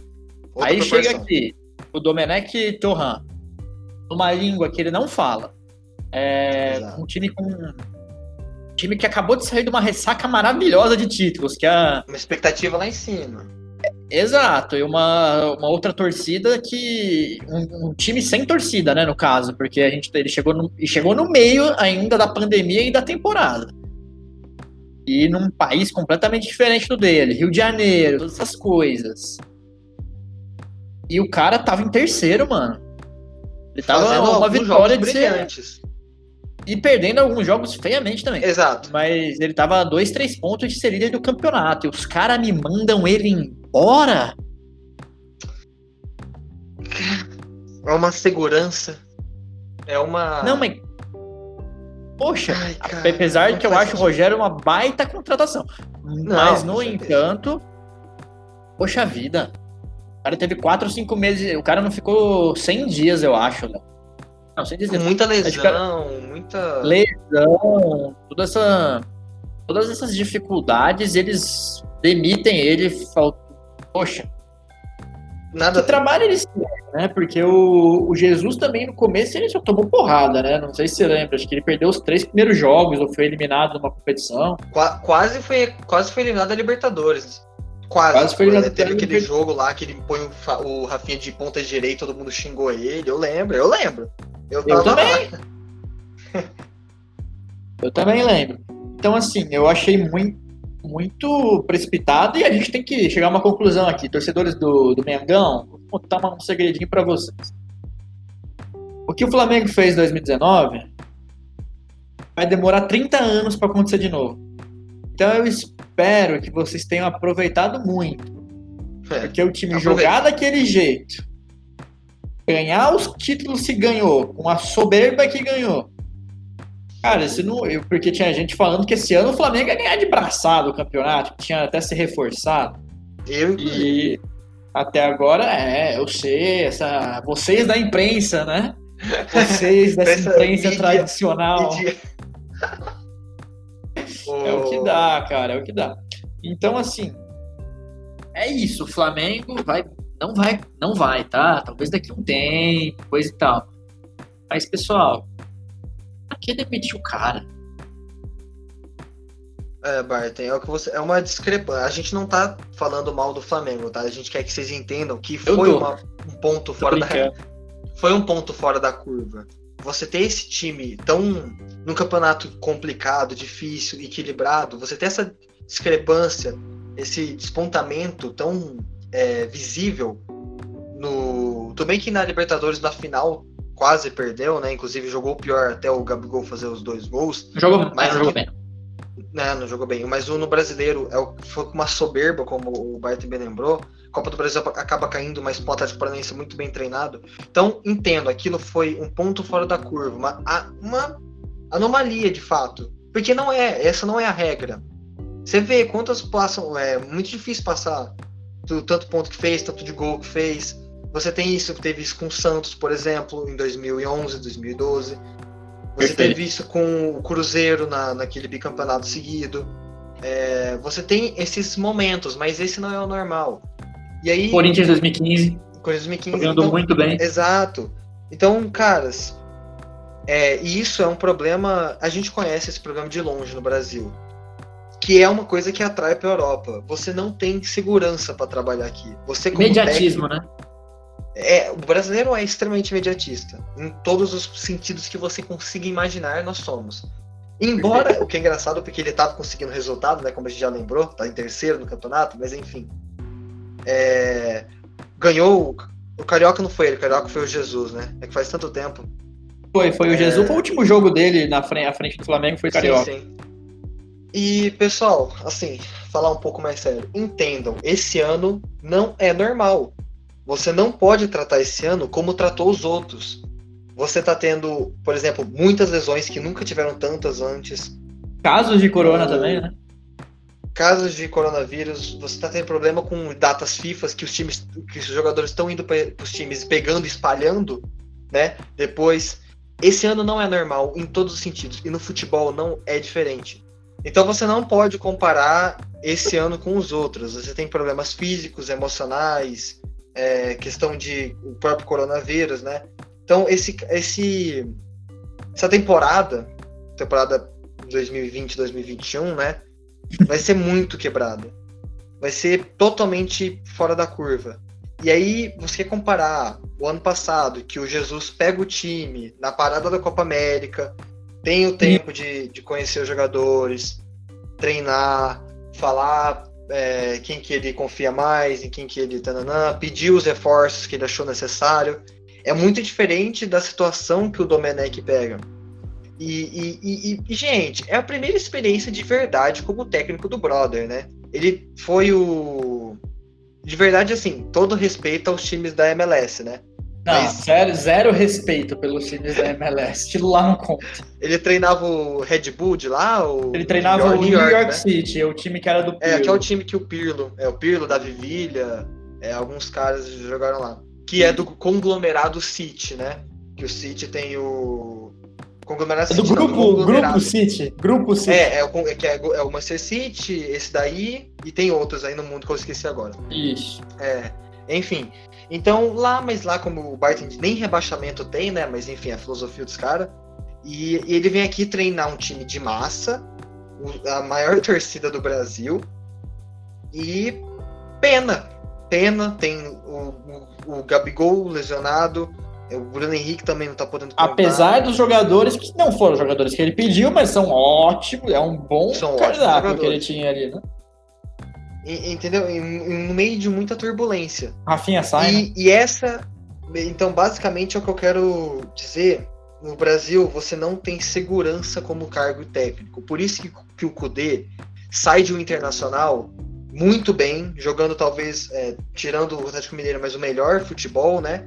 Outra Aí proporção. chega aqui, o Domenech Torran, uma língua que ele não fala. É um time com um time que acabou de sair de uma ressaca maravilhosa de títulos, que é uma expectativa lá em cima. Exato, e uma, uma outra torcida que. Um, um, time sem torcida, né, no caso, porque a gente ele chegou no, chegou no meio ainda da pandemia e da temporada. E num país completamente diferente do dele, Rio de Janeiro, todas essas coisas. E o cara tava em terceiro, mano. Ele tava Fazendo uma vitória de ser... E perdendo alguns jogos feiamente também. Exato. Mas ele tava a dois, três pontos de ser líder do campeonato. E os caras me mandam ele embora. É uma segurança. É uma. Não, mas. Poxa, Ai, cara, apesar de que eu acho o Rogério uma baita contratação. Não, mas, no entanto, poxa vida. O cara teve 4 ou 5 meses. O cara não ficou 100 dias, eu acho, né? Não, sem dizer. Muita lesão, muita. lesão, toda essa, todas essas dificuldades, eles demitem ele. fal- Poxa, Nada. que trabalho eles né? Porque o, o Jesus também no começo ele só tomou porrada, né? Não sei se você lembra, acho que ele perdeu os três primeiros jogos ou foi eliminado numa competição. Qua- quase, foi, quase foi eliminado da Libertadores. Quase. Quase foi né? Teve aquele Liber- jogo lá que ele põe o, o Rafinha de ponta direita, todo mundo xingou ele. Eu lembro, eu lembro. Eu, Eu também. Eu também lembro. Então, assim, eu achei muito, muito precipitado e a gente tem que chegar a uma conclusão aqui. Torcedores do, do Mengão, vou contar um segredinho pra vocês. O que o Flamengo fez em 2019 vai demorar 30 anos pra acontecer de novo. Então eu espero que vocês tenham aproveitado muito. É. Porque o time Aproveita. jogar daquele jeito, ganhar os títulos que ganhou, com a soberba que ganhou. Cara, esse não, eu, porque tinha gente falando que esse ano o Flamengo ia ganhar de braçada o campeonato, que tinha até se reforçado. Eu, inclusive. E até agora, é, eu sei, essa, vocês da imprensa, né? Vocês dessa Essa imprensa mídia- tradicional. Mídia. É o que dá, cara, é o que dá. Então, assim, é isso. O Flamengo vai, não vai, não vai, tá? Talvez daqui um tempo, coisa e tal. Mas, pessoal, pra que demitir o cara? É, Barton, é o que você. É uma discrepância. A gente não tá falando mal do Flamengo, tá? A gente quer que vocês entendam que foi uma- um ponto Tô fora da. Foi um ponto fora da curva. Você ter esse time tão. num campeonato complicado, difícil, equilibrado, você ter essa discrepância, esse despontamento tão é, visível no. Bem que na Libertadores, na final, quase perdeu, né? Inclusive jogou pior até o Gabigol fazer os dois gols. Jogou, Mas mas jogou bem. né, não jogou bem. Mas o no brasileiro é foi com uma soberba, como o Bart bem lembrou. Copa do Brasil acaba caindo, mas o Atlético Paranaense muito bem treinado. Então, entendo, aquilo foi um ponto fora da curva, uma, uma anomalia de fato. Porque não é, essa não é a regra. Você vê quantas passam, é muito difícil passar do tanto ponto que fez, tanto de gol que fez. Você tem isso, teve isso com o Santos, por exemplo, em 2011, 2012. Você Perfeito. teve isso com o Cruzeiro na, naquele bicampeonato seguido. É, você tem esses momentos, mas esse não é o normal. E aí, Corinthians 2015, Corinthians 2015, jogando então, muito bem. Exato. Então, caras, é, e isso é um problema. A gente conhece esse problema de longe no Brasil, que é uma coisa que atrai para a Europa. Você não tem segurança para trabalhar aqui. Você Mediatismo, né? é, o brasileiro é extremamente imediatista. Em todos os sentidos que você consiga imaginar, nós somos. Embora, o que é engraçado, porque ele estava conseguindo resultado, né? Como a gente já lembrou, tá em terceiro no campeonato, mas enfim. É, ganhou. O Carioca não foi ele, o Carioca foi o Jesus, né? É que faz tanto tempo. Foi, foi o É. Jesus. Foi o último jogo dele na frente, à frente do Flamengo, foi Carioca. Sim, sim. E, pessoal, assim, falar um pouco mais sério. Entendam, esse ano não é normal. Você não pode tratar esse ano como tratou os outros. Você tá tendo, por exemplo, muitas lesões que nunca tiveram tantas antes. Casos de corona O- também, né? Casos de coronavírus, você tá tendo problema com datas FIFA que os times, que os jogadores estão indo para os times pegando, espalhando, né? Depois, esse ano não é normal em todos os sentidos e no futebol não é diferente. Então você não pode comparar esse ano com os outros. Você tem problemas físicos, emocionais, é, questão de o próprio coronavírus, né? Então esse, esse essa temporada, temporada 2020-2021, né? Vai ser muito quebrada. Vai ser totalmente fora da curva. E aí você comparar o ano passado, que o Jesus pega o time na parada da Copa América, tem o tempo de, de conhecer os jogadores, treinar, falar é, quem que ele confia mais, em quem que ele tananã, pedir os reforços que ele achou necessário. É muito diferente da situação que o Domenech pega. E, e- e- e- gente, é a primeira experiência de verdade como técnico do Brother, né? Ele foi o. De verdade, assim, todo respeito aos times da MLS, né? Não, Mas- zero, zero respeito pelos times da MLS. Tilo lá não conta. Ele treinava o Red Bull de lá? O Ele treinava o New York, né? City, o time que era do É, que é Pirlo. o time que o Pirlo, é o Pirlo, Davi Villa, é, alguns caras jogaram lá. Que é do conglomerado City, né? Que o City tem o. Conglomerado É do City, não, grupo, conglomerado. grupo City. Grupo City. É, é, o, é que é, é o Manchester City, esse daí, e tem outros aí no mundo que eu esqueci agora. Isso. É, enfim. Então, lá, mas lá como o Barton nem rebaixamento tem, né? Mas enfim, a filosofia dos caras. E, e ele vem aqui treinar um time de massa, o- a maior torcida do Brasil. E pena. Pena, tem o, o, o Gabigol lesionado, o Bruno Henrique também não tá podendo contar. Apesar dos jogadores que não foram jogadores que ele pediu, mas são ótimos, é um bom São cardápio que ele tinha ali, né? E- Entendeu? No meio de muita turbulência. Rafinha sai, né? E, e essa. Então, basicamente, é o que eu quero dizer. No Brasil, você não tem segurança como cargo técnico. Por isso que, que o Kudê sai de um internacional muito bem, jogando talvez, é, tirando o Atlético Mineiro, mas o melhor futebol, né?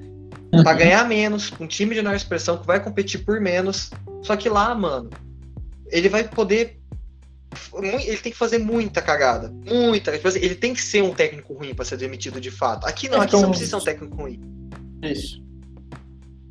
Pra ganhar menos, um time de menor expressão que vai competir por menos. Só que lá, mano, ele vai poder. Ele tem que fazer muita cagada. Muita. Tipo assim, ele tem que ser um técnico ruim pra ser demitido de fato. Aqui não, aqui você Então- não precisa ser um técnico ruim. Isso.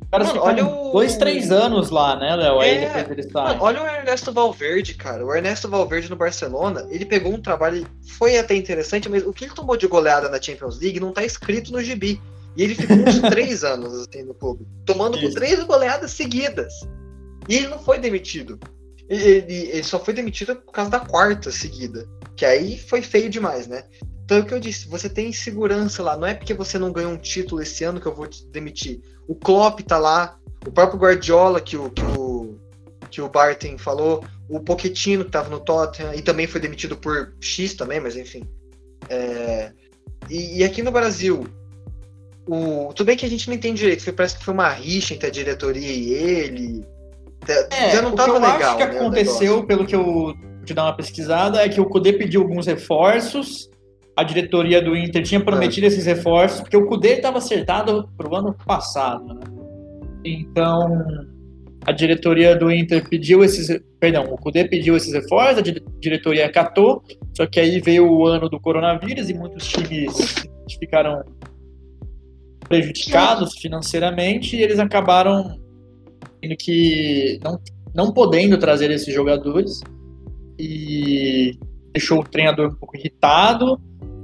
Os caras Mano, olha o- dois, três anos lá, né, Léo? Aí É. depois eles saem. Mano, olha o Ernesto Valverde, cara. O Ernesto Valverde no Barcelona, ele pegou um trabalho, foi até interessante, mas o que ele tomou de goleada na Champions League não tá escrito no gibi. E ele ficou uns três anos assim no clube, tomando Isso. três goleadas seguidas. E ele não foi demitido. Ele, ele- só foi demitido por causa da quarta seguida. Que aí foi feio demais, né? Então é o que eu disse, você tem segurança lá. Não é porque você não ganhou um título esse ano que eu vou te demitir. O Klopp tá lá, o próprio Guardiola, que o, que o, que o Barton falou, o Pochettino, que tava no Tottenham, e também foi demitido por X também, mas enfim. É, e, e aqui no Brasil, o, tudo bem que a gente não entende direito, foi- parece que foi uma rixa entre a diretoria e ele. É, Já não o tava que eu legal. acho que né, o aconteceu, pelo que eu te dar uma pesquisada, é que o Cudê pediu alguns reforços, a diretoria do Inter tinha prometido esses reforços, porque o Cudê estava acertado pro ano passado, né? Então, a diretoria do Inter pediu esses, perdão, o Cudê pediu esses reforços, a di- diretoria acatou, só que aí veio o ano do coronavírus e muitos times ficaram prejudicados financeiramente e eles acabaram tendo que não, não podendo trazer esses jogadores e deixou o treinador um pouco irritado.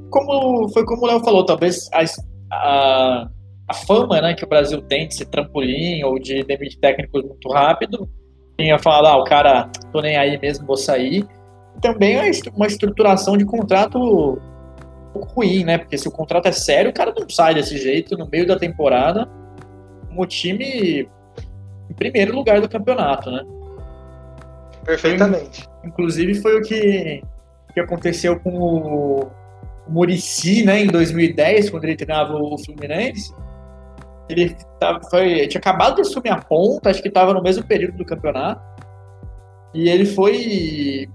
Como foi como o Léo falou, talvez a, a, a fama né, que o Brasil tem de ser trampolim ou de demitir técnicos muito rápido, tinha falado, ah, o cara, tô nem aí mesmo, vou sair. Também é uma estruturação de contrato pouco ruim, né? Porque se o contrato é sério, o cara não sai desse jeito no meio da temporada como time em primeiro lugar do campeonato, né? Perfeitamente. Inclusive foi o que, que aconteceu com o, o Murici, né, em 2010, quando ele treinava o Fluminense. Ele tava, foi, tinha acabado de assumir a ponta, acho que estava no mesmo período do campeonato. E ele foi.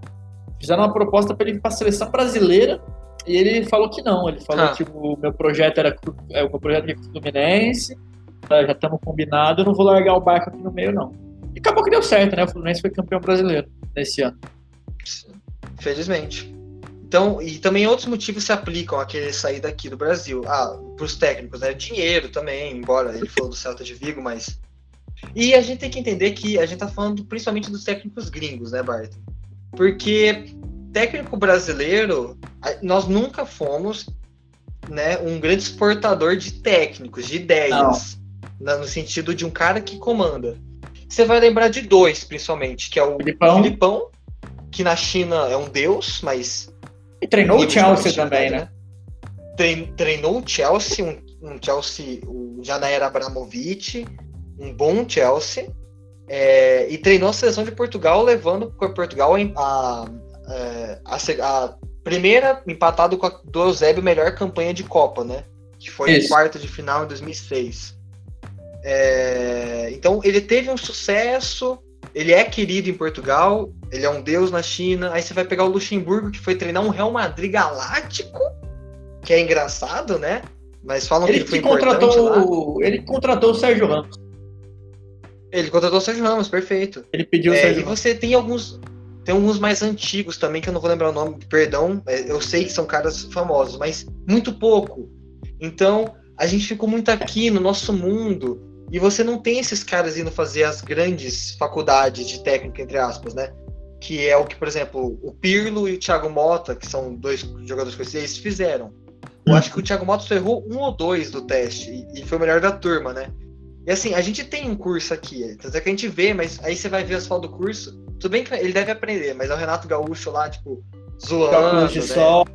Fizeram uma proposta para ele ir para a seleção brasileira e ele falou que não. Ele falou Ah. que o meu projeto era é, o meu projeto é com o Fluminense, tá, já estamos combinados, eu não vou largar o barco aqui no meio, não. E acabou que deu certo, né? O Fluminense foi campeão brasileiro nesse ano. Felizmente. Então, e também outros motivos se aplicam a querer sair daqui do Brasil. Ah, para os técnicos, né? Dinheiro também, embora ele falou do Celta de Vigo, mas. E a gente tem que entender que a gente tá falando principalmente dos técnicos gringos, né, Bart? Porque técnico brasileiro, nós nunca fomos né, um grande exportador de técnicos, de ideias, na- no sentido de um cara que comanda. Você vai lembrar de dois, principalmente, que é o Filipão. Filipão, que na China é um deus, mas E treinou o Chelsea também, né? Trein- treinou o Chelsea, um, um Chelsea o- já na era Abramovich, um bom Chelsea, é, e treinou a seleção de Portugal, levando para Portugal a, a, é, a a primeira empatado com a do Eusébio melhor campanha de Copa, né? Que foi Isso. em quarta de final em 2006. É, então ele teve um sucesso, ele é querido em Portugal, ele é um deus na China. Aí você vai pegar o Luxemburgo, que foi treinar um Real Madrid galáctico, que é engraçado, né? Mas falam Ele que ele foi contratou, ele contratou o Sérgio Ramos. Ele contratou o Sérgio Ramos, perfeito. Ele pediu o É, Sérgio e Ramos. você tem alguns. Tem alguns mais antigos também, que eu não vou lembrar o nome, perdão. é, Eu sei que são caras famosos, mas muito pouco. Então, a gente ficou muito aqui no nosso mundo. E você não tem esses caras indo fazer as grandes faculdades de técnica, entre aspas, né? Que é o que, por exemplo, o Pirlo e o Thiago Mota, que são dois jogadores conhecidos, eles fizeram. Eu acho que o Thiago Mota só errou um ou dois do teste e foi o melhor da turma, né? E assim, a gente tem um curso aqui, tanto é que a gente vê, mas aí você vai ver as fotos do curso, tudo bem que ele deve aprender, mas é o Renato Gaúcho lá, tipo, zoando. De né? sol,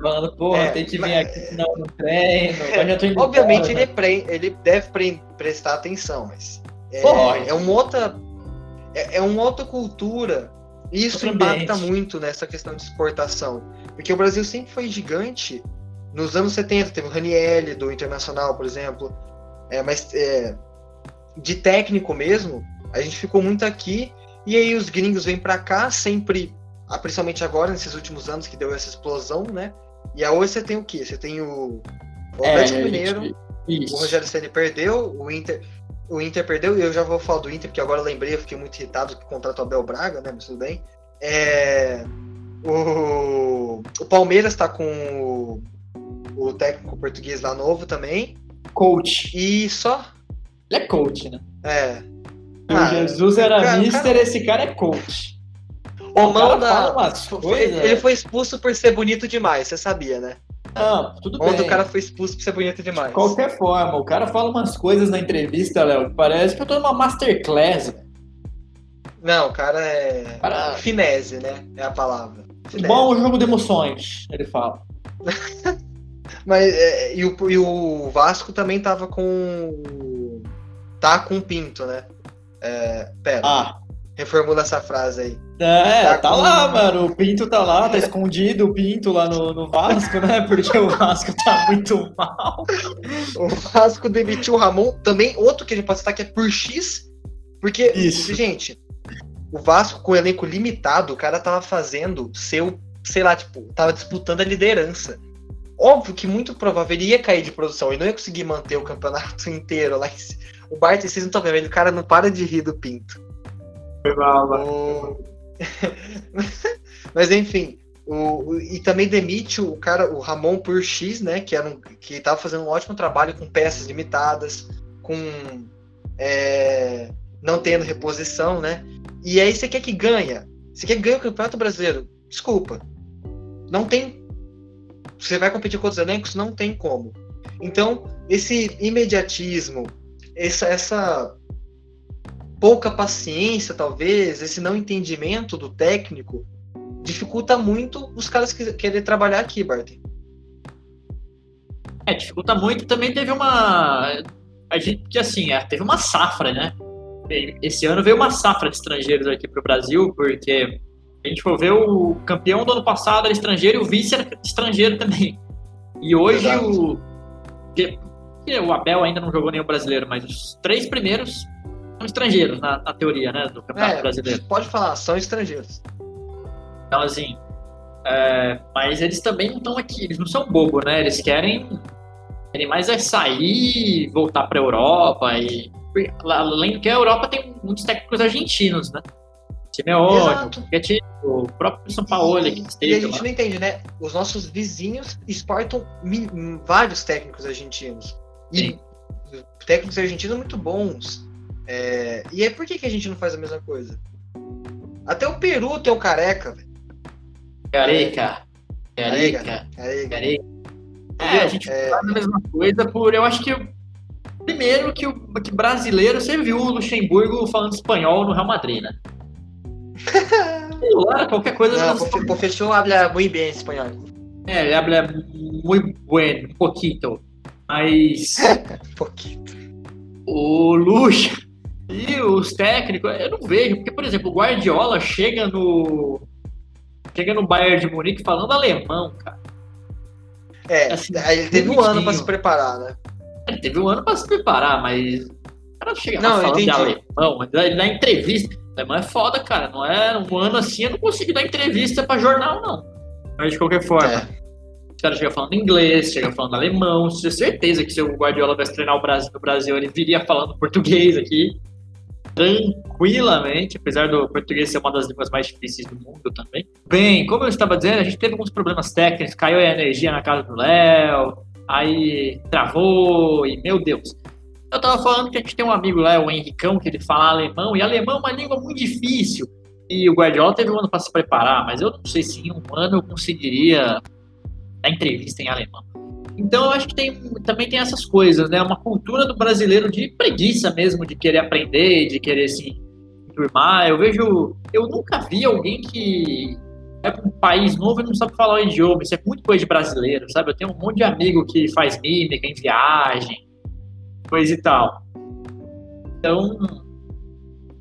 falando, porra, é, tem que vir mas... aqui senão no treino. É, obviamente ele, pre... ele deve pre... prestar atenção, mas é, é uma outra. É, é uma outra cultura. E isso impacta muito nessa questão de exportação. Porque o Brasil sempre foi gigante. Nos anos 70 teve o Raniel do Internacional, por exemplo. É, mas é, de técnico mesmo, a gente ficou muito aqui e aí os gringos vêm para cá sempre, ah, principalmente agora nesses últimos anos que deu essa explosão, né? E a hoje você tem o quê? Você tem o, o é, Atlético é, Mineiro, o Rogério Ceni perdeu, o Inter, o Inter perdeu e eu já vou falar do Inter porque agora eu lembrei, eu fiquei muito irritado que contratou o Abel Braga, né? Mas tudo bem. É, o, o Palmeiras está com o, o técnico português lá novo também. Coach. E só ele é coach, né? É. O ah, Jesus era cara, mister, cara... esse cara é coach. O, o da... coisas, ele foi expulso por ser bonito demais, você sabia, né? Não, tudo Onde bem. o cara foi expulso por ser bonito demais. De qualquer forma, o cara fala umas coisas na entrevista, Léo, que parece que eu tô numa masterclass. Não, o cara é. Cara... Finese, né? É a palavra. Finese. Bom jogo de emoções, ele fala. Mas é, e, o, e o Vasco também tava com tá com pinto, né? É, pera. Ah. Reformula essa frase aí. É, tá, tá com... lá, mano. O Pinto tá lá, tá escondido o Pinto lá no, no Vasco, né? Porque o Vasco tá muito mal. O Vasco demitiu o Ramon. Também, outro que a gente pode citar que é por X. Porque, Isso. gente, o Vasco com o elenco limitado, o cara tava fazendo seu, sei lá, tipo, tava disputando a liderança. Óbvio que muito provável ele ia cair de produção e não ia conseguir manter o campeonato inteiro lá. O Bart, vocês não estão vendo, o cara não para de rir do Pinto. Foi mal, o... Mas enfim, o, o, e também demite o cara, o Ramon por X, né? Que, era um, que tava fazendo um ótimo trabalho com peças limitadas, com é, não tendo reposição, né? E aí você quer que ganha? Você quer que ganhe o Campeonato Brasileiro? Desculpa. Não tem você vai competir com outros elencos? Não tem como. Então, esse imediatismo, essa, essa pouca paciência, talvez, esse não entendimento do técnico, dificulta muito os caras que querem trabalhar aqui, Bart. É, dificulta muito. Também teve uma. A gente, assim, é, teve uma safra, né? Esse ano veio uma safra de estrangeiros aqui para o Brasil, porque a gente for ver o campeão do ano passado era estrangeiro e o vice era estrangeiro também. E hoje Exato. o. O Abel ainda não jogou nenhum brasileiro, mas os três primeiros são estrangeiros, na, na teoria, né? Do Campeonato é, Brasileiro. Pode falar, são estrangeiros. Então, assim. É, mas eles também não estão aqui, eles não são bobo, né? Eles querem. Querem mais é sair, voltar para a Europa e. Além do que a Europa tem muitos técnicos argentinos, né? Time é ótimo, porque time, o próprio São Paulo que esteve, E a gente lá. não entende, né? Os nossos vizinhos exportam vários técnicos argentinos. E Sim. técnicos argentinos muito bons. É... E aí por que, que a gente não faz a mesma coisa? Até o Peru tem o careca, velho. Careca. Careca. Careca. careca. É, a gente é... faz a mesma coisa por. Eu acho que. Primeiro que o que brasileiro, você viu o Luxemburgo falando espanhol no Real Madrid, né? Qualquer coisa. Não, o professor habla muy bien espanhol. É, ele habla muy bueno, poquito. Mas. poquito. O Lucha e os técnicos, eu não vejo, porque, por exemplo, o Guardiola chega no. Chega no Bayern de Munique falando alemão, cara. É, assim, ele teve um ano para se preparar, né? Ele teve um ano para se preparar, mas. O cara chega não, falando de alemão, na entrevista. Alemão é foda, cara. Não é um ano assim, eu não consigo dar entrevista pra jornal, não. Mas de qualquer forma. É. Os caras chegam falando inglês, chegam falando alemão. Tenho certeza que se o Guardiola vai treinar o Brasil no Brasil, ele viria falando português aqui. Tranquilamente, apesar do português ser uma das línguas mais difíceis do mundo também. Bem, como eu estava dizendo, a gente teve alguns problemas técnicos, caiu a energia na casa do Léo, aí travou, e meu Deus. Eu tava falando que a gente tem um amigo lá, o Henricão, que ele fala alemão, e alemão é uma língua muito difícil. E o Guardiola teve um ano para se preparar, mas eu não sei se em um ano eu conseguiria dar entrevista em alemão. Então eu acho que tem, também tem essas coisas, né? Uma cultura do brasileiro de preguiça mesmo, de querer aprender, de querer se turmar. Eu vejo. Eu nunca vi alguém que é um país novo e não sabe falar o idioma. Isso é muito coisa de brasileiro, sabe? Eu tenho um monte de amigo que faz mímica em viagem, coisa e tal. Então,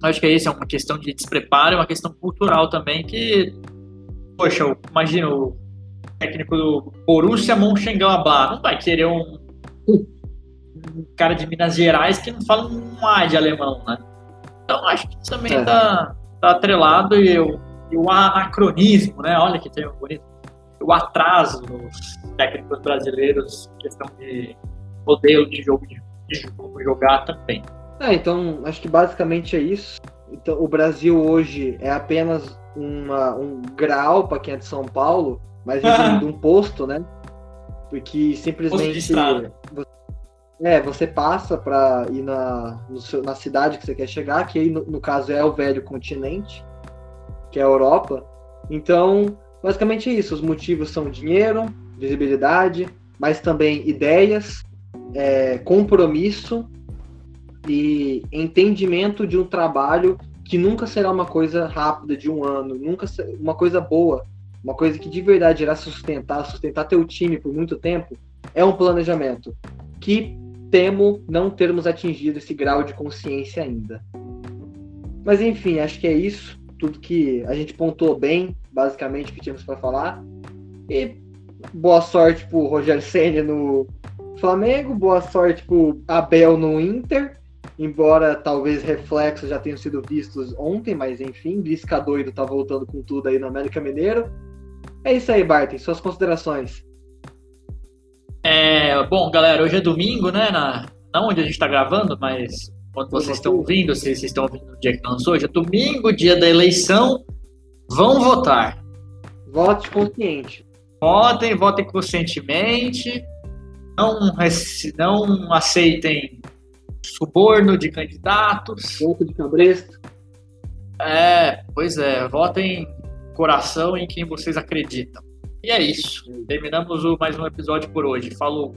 acho que é isso, é uma questão de despreparo, é uma questão cultural também que, poxa, eu imagino o técnico do Borussia Mönchengladbach não vai querer um, um, cara de Minas Gerais que não fala um A de alemão, né? Então, acho que isso também é. tá, tá atrelado e eu e o anacronismo, né? Olha que termo bonito. O atraso dos técnicos brasileiros questão de modelo de jogo de, de jogo jogar também. É, então acho que basicamente é isso. Então, o Brasil hoje é apenas uma, um grau para quem é de São Paulo, mas de um posto, né? Porque simplesmente você, é, você passa para ir na, seu, na cidade que você quer chegar, que aí no, no caso é o velho continente que é a Europa. Então, basicamente é isso. Os motivos são dinheiro, visibilidade, mas também ideias, é, compromisso e entendimento de um trabalho que nunca será uma coisa rápida de um ano, nunca uma coisa boa, uma coisa que de verdade irá sustentar, sustentar teu time por muito tempo, é um planejamento que temo não termos atingido esse grau de consciência ainda. Mas enfim, acho que é isso tudo que a gente pontuou bem, basicamente, o que tínhamos para falar. E boa sorte pro Rogério Senna no Flamengo, boa sorte pro Abel no Inter, embora talvez reflexos já tenham sido vistos ontem, mas enfim, Lisca doido tá voltando com tudo aí no América Mineiro. É isso aí, Barton, suas considerações. É, bom, galera, hoje é domingo, né? Na, não onde a gente tá gravando, mas quando vocês estão ouvindo, se vocês estão ouvindo no dia que lançou, hoje é domingo, dia da eleição, vão votar. Vote consciente. Votem, votem conscientemente. Não, não aceitem suborno de candidatos. Voto de cabresto. É, pois é, votem coração em quem vocês acreditam. E é isso. Terminamos o, mais um episódio por hoje. Falou.